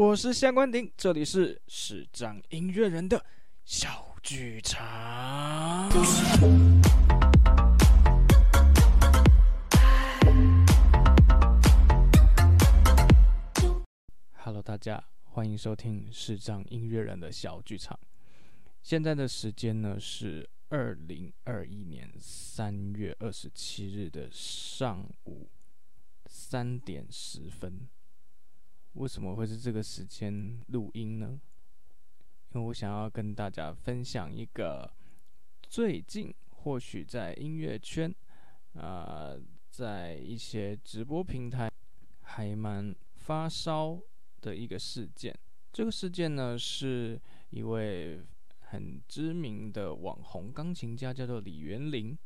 我是夏关鼎，这里是视障音乐人的小剧场。Hello，大家欢迎收听视障音乐人的小剧场。现在的时间呢是二零二一年三月二十七日的上午三点十分。为什么会是这个时间录音呢？因为我想要跟大家分享一个最近或许在音乐圈，啊、在一些直播平台还蛮发烧的一个事件。这个事件呢，是一位很知名的网红钢琴家，叫做李元林。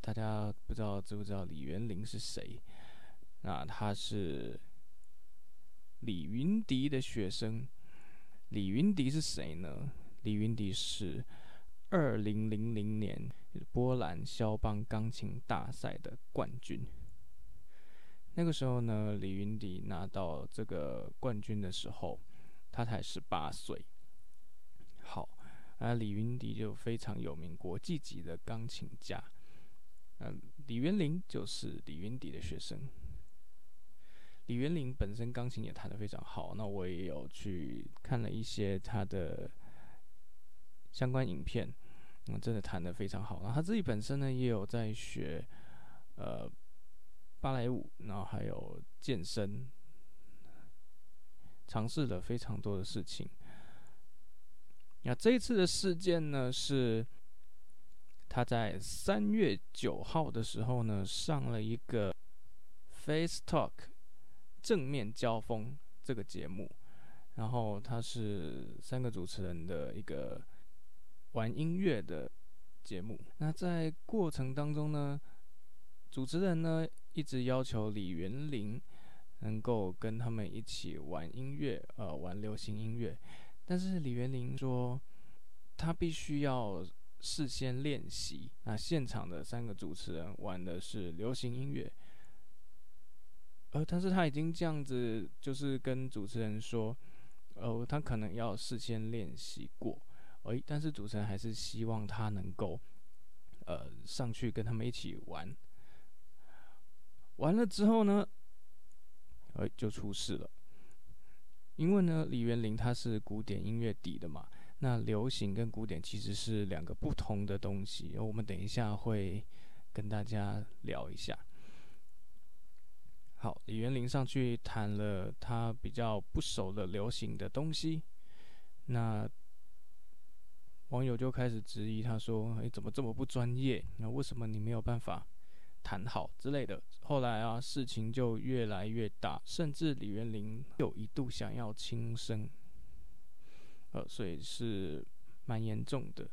大家不知道知不知道李元林是谁？那他是。李云迪的学生，李云迪是谁呢？李云迪是二零零零年波兰肖邦钢琴大赛的冠军。那个时候呢，李云迪拿到这个冠军的时候，他才十八岁。好，啊，李云迪就非常有名，国际级的钢琴家。嗯，李元林就是李云迪的学生。李元林本身钢琴也弹得非常好，那我也有去看了一些他的相关影片，嗯，真的弹得非常好。然后他自己本身呢，也有在学呃芭蕾舞，然后还有健身，尝试了非常多的事情。那这一次的事件呢，是他在三月九号的时候呢，上了一个 Face Talk。正面交锋这个节目，然后他是三个主持人的一个玩音乐的节目。那在过程当中呢，主持人呢一直要求李元林能够跟他们一起玩音乐，呃，玩流行音乐。但是李元林说，他必须要事先练习。那现场的三个主持人玩的是流行音乐。呃，但是他已经这样子，就是跟主持人说，呃，他可能要事先练习过，诶，但是主持人还是希望他能够，呃，上去跟他们一起玩。完了之后呢，诶，就出事了，因为呢，李元霖他是古典音乐底的嘛，那流行跟古典其实是两个不同的东西，我们等一下会跟大家聊一下。好，李元林上去弹了他比较不熟的流行的东西，那网友就开始质疑他说：“哎，怎么这么不专业？那为什么你没有办法弹好之类的？”后来啊，事情就越来越大，甚至李元林有一度想要轻生，呃，所以是蛮严重的。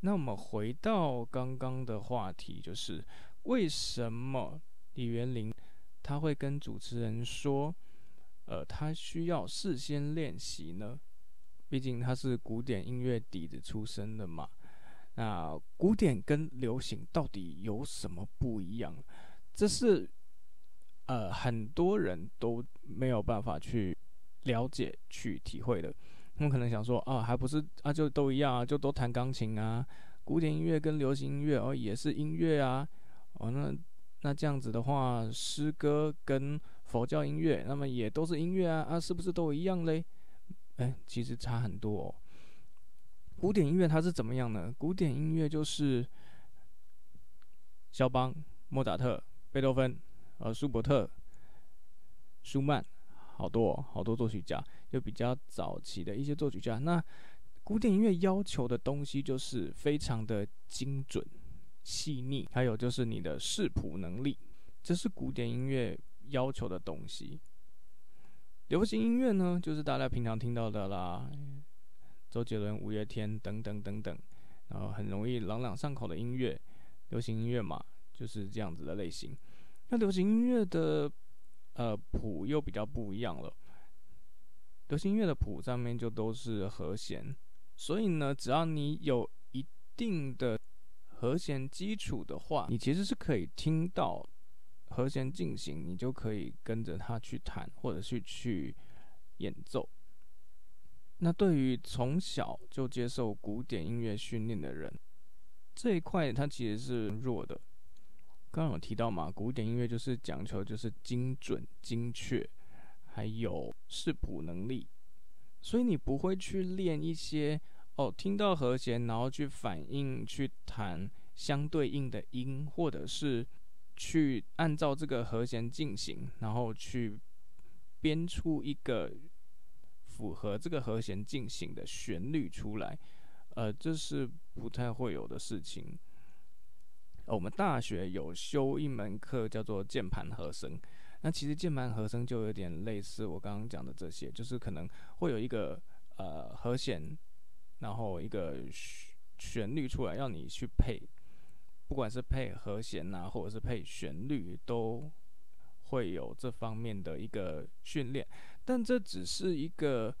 那我们回到刚刚的话题，就是为什么？李元林他会跟主持人说：“呃，他需要事先练习呢，毕竟他是古典音乐底子出身的嘛。那古典跟流行到底有什么不一样？这是呃很多人都没有办法去了解、去体会的。他们可能想说啊，还不是啊，就都一样啊，就都弹钢琴啊。古典音乐跟流行音乐哦，也是音乐啊。哦，那。”那这样子的话，诗歌跟佛教音乐，那么也都是音乐啊啊，是不是都一样嘞？哎，其实差很多哦。古典音乐它是怎么样呢？古典音乐就是肖邦、莫扎特、贝多芬、呃，舒伯特、舒曼，好多，好多作曲家，就比较早期的一些作曲家。那古典音乐要求的东西就是非常的精准。细腻，还有就是你的视谱能力，这是古典音乐要求的东西。流行音乐呢，就是大家平常听到的啦，周杰伦、五月天等等等等，然后很容易朗朗上口的音乐，流行音乐嘛，就是这样子的类型。那流行音乐的呃谱又比较不一样了，流行音乐的谱上面就都是和弦，所以呢，只要你有一定的和弦基础的话，你其实是可以听到和弦进行，你就可以跟着它去弹，或者是去演奏。那对于从小就接受古典音乐训练的人，这一块他其实是弱的。刚刚有提到嘛，古典音乐就是讲求就是精准、精确，还有视谱能力，所以你不会去练一些哦，听到和弦然后去反应去弹相对应的音，或者是去按照这个和弦进行，然后去编出一个符合这个和弦进行的旋律出来，呃，这是不太会有的事情。我们大学有修一门课叫做键盘和声，那其实键盘和声就有点类似我刚刚讲的这些，就是可能会有一个呃和弦，然后一个旋旋律出来，要你去配，不管是配和弦呐、或者是配旋律，都会有这方面的一个训练，但这只是一个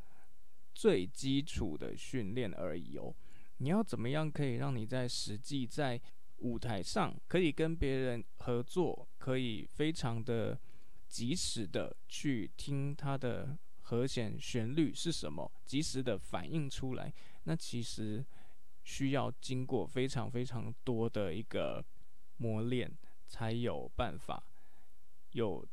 最基础的训练而已哦。你要怎么样可以让你在实际在舞台上可以跟别人合作，可以非常的及时的去听他的和弦旋律是什么，及时的反应出来。那其实需要经过非常非常多的一个磨练，才有办法有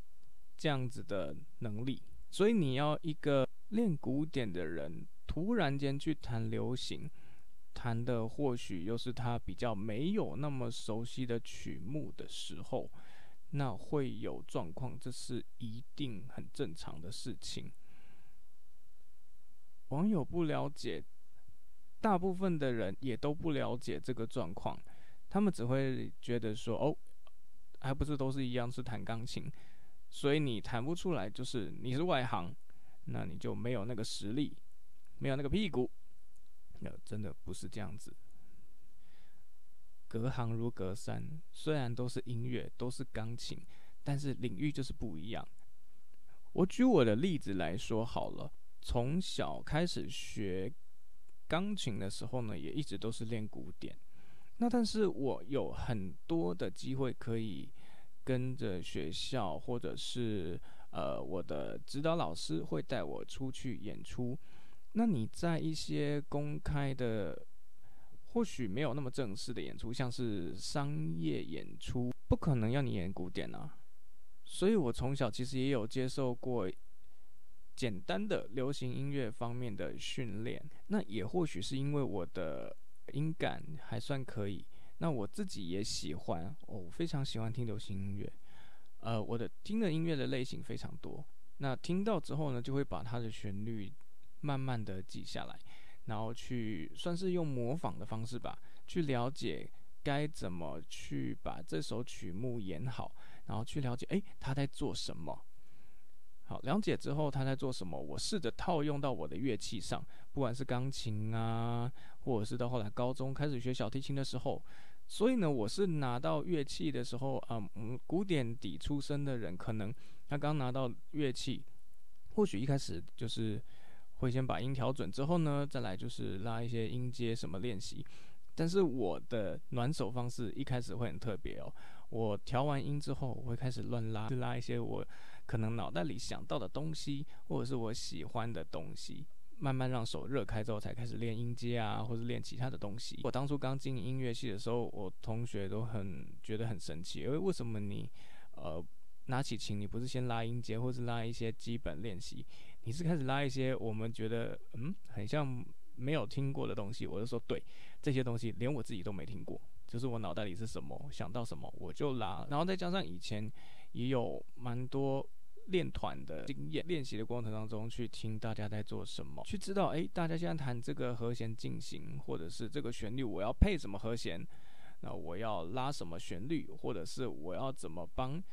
这样子的能力。所以你要一个练古典的人，突然间去弹流行。弹的或许又是他比较没有那么熟悉的曲目的时候，那会有状况，这是一定很正常的事情。网友不了解，大部分的人也都不了解这个状况，他们只会觉得说：“哦，还不是都是一样是弹钢琴，所以你弹不出来，就是你是外行，那你就没有那个实力，没有那个屁股。”那真的不是这样子，隔行如隔山。虽然都是音乐，都是钢琴，但是领域就是不一样。我举我的例子来说好了，从小开始学钢琴的时候呢，也一直都是练古典。那但是我有很多的机会可以跟着学校，或者是呃我的指导老师会带我出去演出。那你在一些公开的，或许没有那么正式的演出，像是商业演出，不可能要你演古典啊。所以我从小其实也有接受过简单的流行音乐方面的训练。那也或许是因为我的音感还算可以，那我自己也喜欢，我非常喜欢听流行音乐。呃，我的听的音乐的类型非常多。那听到之后呢，就会把它的旋律。慢慢的记下来，然后去算是用模仿的方式吧，去了解该怎么去把这首曲目演好，然后去了解，诶，他在做什么。好，了解之后他在做什么，我试着套用到我的乐器上，不管是钢琴啊，或者是到后来高中开始学小提琴的时候，所以呢，我是拿到乐器的时候，啊，嗯，古典底出身的人，可能他刚拿到乐器，或许一开始就是。会先把音调准之后呢，再来就是拉一些音阶什么练习。但是我的暖手方式一开始会很特别哦。我调完音之后，我会开始乱拉，拉一些我可能脑袋里想到的东西，或者是我喜欢的东西。慢慢让手热开之后，才开始练音阶啊，或者练其他的东西。我当初刚进音乐系的时候，我同学都很觉得很神奇，因为为什么你呃拿起琴，你不是先拉音阶，或是拉一些基本练习？你是开始拉一些我们觉得嗯很像没有听过的东西，我就说对，这些东西连我自己都没听过，就是我脑袋里是什么想到什么我就拉，然后再加上以前也有蛮多练团的经验，练习的过程当中去听大家在做什么，去知道诶，大家现在弹这个和弦进行，或者是这个旋律我要配什么和弦，那我要拉什么旋律，或者是我要怎么帮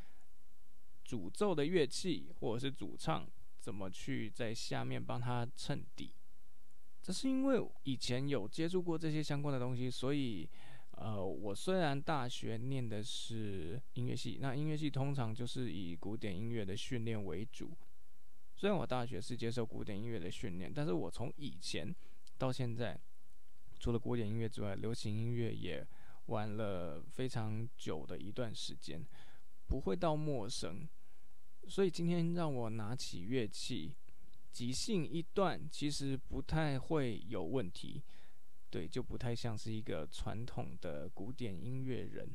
主奏的乐器或者是主唱。怎么去在下面帮他衬底？这是因为以前有接触过这些相关的东西，所以，呃，我虽然大学念的是音乐系，那音乐系通常就是以古典音乐的训练为主。虽然我大学是接受古典音乐的训练，但是我从以前到现在，除了古典音乐之外，流行音乐也玩了非常久的一段时间，不会到陌生。所以今天让我拿起乐器，即兴一段其实不太会有问题，对，就不太像是一个传统的古典音乐人，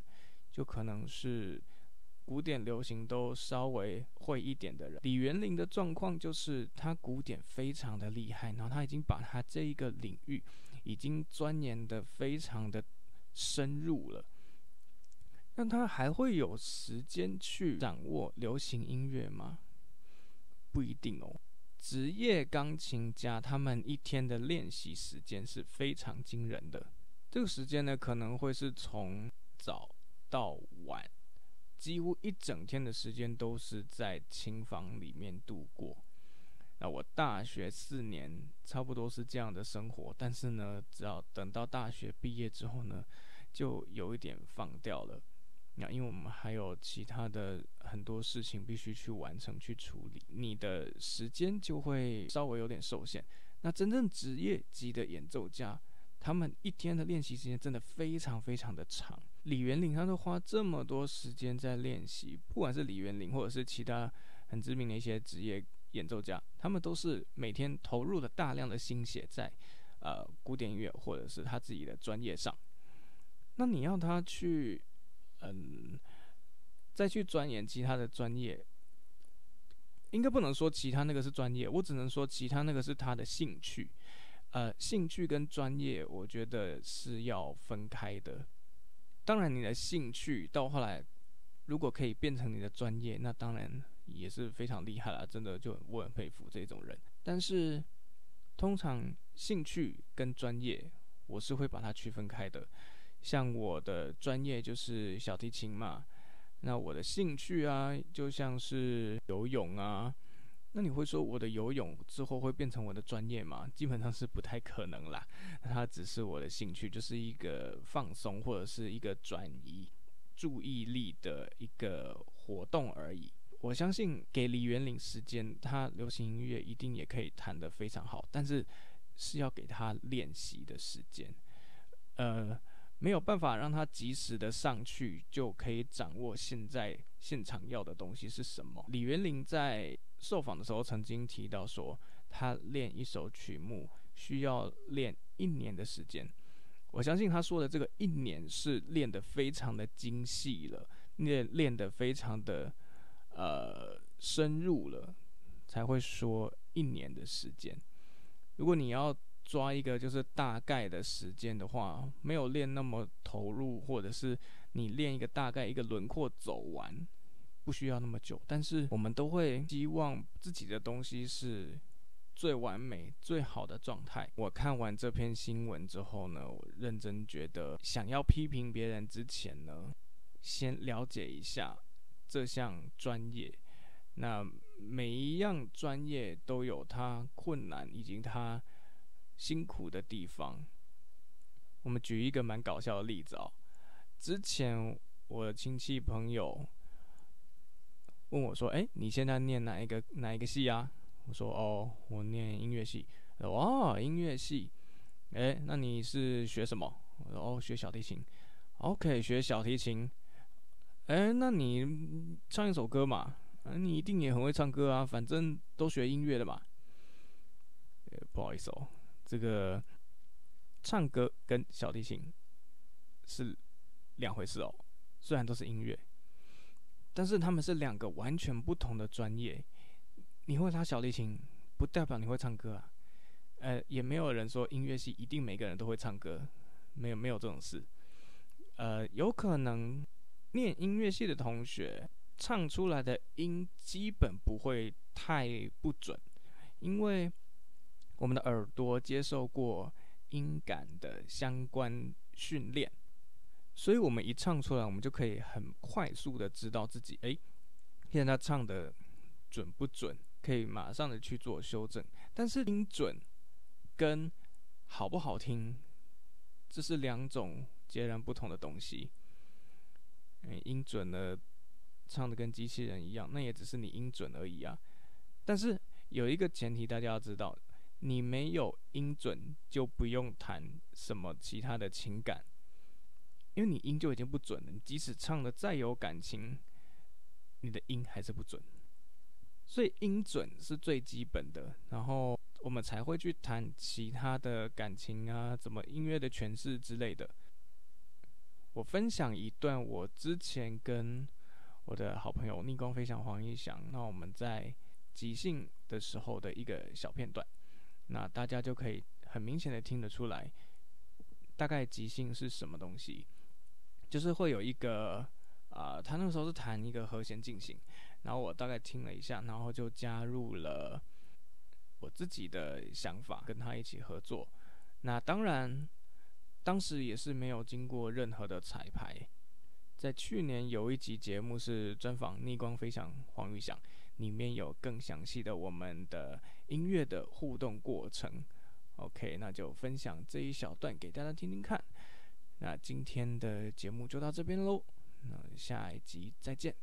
就可能是古典流行都稍微会一点的人。李元林的状况就是他古典非常的厉害，然后他已经把他这一个领域已经钻研得非常的深入了。那他还会有时间去掌握流行音乐吗？不一定哦。职业钢琴家他们一天的练习时间是非常惊人的。这个时间呢，可能会是从早到晚，几乎一整天的时间都是在琴房里面度过。那我大学四年差不多是这样的生活，但是呢，只要等到大学毕业之后呢，就有一点放掉了。那因为我们还有其他的很多事情必须去完成、去处理，你的时间就会稍微有点受限。那真正职业级的演奏家，他们一天的练习时间真的非常非常的长。李元林他都花这么多时间在练习，不管是李元林或者是其他很知名的一些职业演奏家，他们都是每天投入了大量的心血在呃古典音乐或者是他自己的专业上。那你要他去。嗯，再去钻研其他的专业，应该不能说其他那个是专业，我只能说其他那个是他的兴趣。呃，兴趣跟专业，我觉得是要分开的。当然，你的兴趣到后来如果可以变成你的专业，那当然也是非常厉害了，真的就我很佩服这种人。但是，通常兴趣跟专业，我是会把它区分开的。像我的专业就是小提琴嘛，那我的兴趣啊，就像是游泳啊。那你会说我的游泳之后会变成我的专业吗？基本上是不太可能啦。它只是我的兴趣，就是一个放松或者是一个转移注意力的一个活动而已。我相信给李元领时间，他流行音乐一定也可以弹得非常好，但是是要给他练习的时间，呃。没有办法让他及时的上去就可以掌握现在现场要的东西是什么。李元林在受访的时候曾经提到说，他练一首曲目需要练一年的时间。我相信他说的这个一年是练得非常的精细了，练练得非常的呃深入了，才会说一年的时间。如果你要抓一个就是大概的时间的话，没有练那么投入，或者是你练一个大概一个轮廓走完，不需要那么久。但是我们都会希望自己的东西是最完美、最好的状态。我看完这篇新闻之后呢，我认真觉得，想要批评别人之前呢，先了解一下这项专业。那每一样专业都有它困难以及它。辛苦的地方，我们举一个蛮搞笑的例子哦。之前我的亲戚朋友问我说：“哎，你现在念哪一个哪一个系啊？”我说：“哦，我念音乐系。”哦，音乐系。哎，那你是学什么？我说：“哦，学小提琴。” OK，学小提琴。哎，那你唱一首歌嘛？你一定也很会唱歌啊，反正都学音乐的嘛。不好意思哦。这个唱歌跟小提琴是两回事哦，虽然都是音乐，但是他们是两个完全不同的专业。你会拉小提琴，不代表你会唱歌啊。呃，也没有人说音乐系一定每个人都会唱歌，没有没有这种事。呃，有可能念音乐系的同学唱出来的音基本不会太不准，因为。我们的耳朵接受过音感的相关训练，所以我们一唱出来，我们就可以很快速的知道自己，哎，现在唱的准不准，可以马上的去做修正。但是音准跟好不好听，这是两种截然不同的东西。音准呢，唱的跟机器人一样，那也只是你音准而已啊。但是有一个前提，大家要知道。你没有音准，就不用谈什么其他的情感，因为你音就已经不准了。你即使唱的再有感情，你的音还是不准。所以音准是最基本的，然后我们才会去谈其他的感情啊，怎么音乐的诠释之类的。我分享一段我之前跟我的好朋友逆光飞翔黄奕翔，那我们在即兴的时候的一个小片段，那大家就可以很明显的听得出来，大概即兴是什么东西，就是会有一个啊、他那个时候是弹一个和弦进行，然后我大概听了一下，然后就加入了我自己的想法，跟他一起合作。那当然。当时也是没有经过任何的彩排，在去年有一集节目是专访逆光飞翔黄宇翔，里面有更详细的我们的音乐的互动过程。OK，那就分享这一小段给大家听听看。那今天的节目就到这边喽，那下一集再见。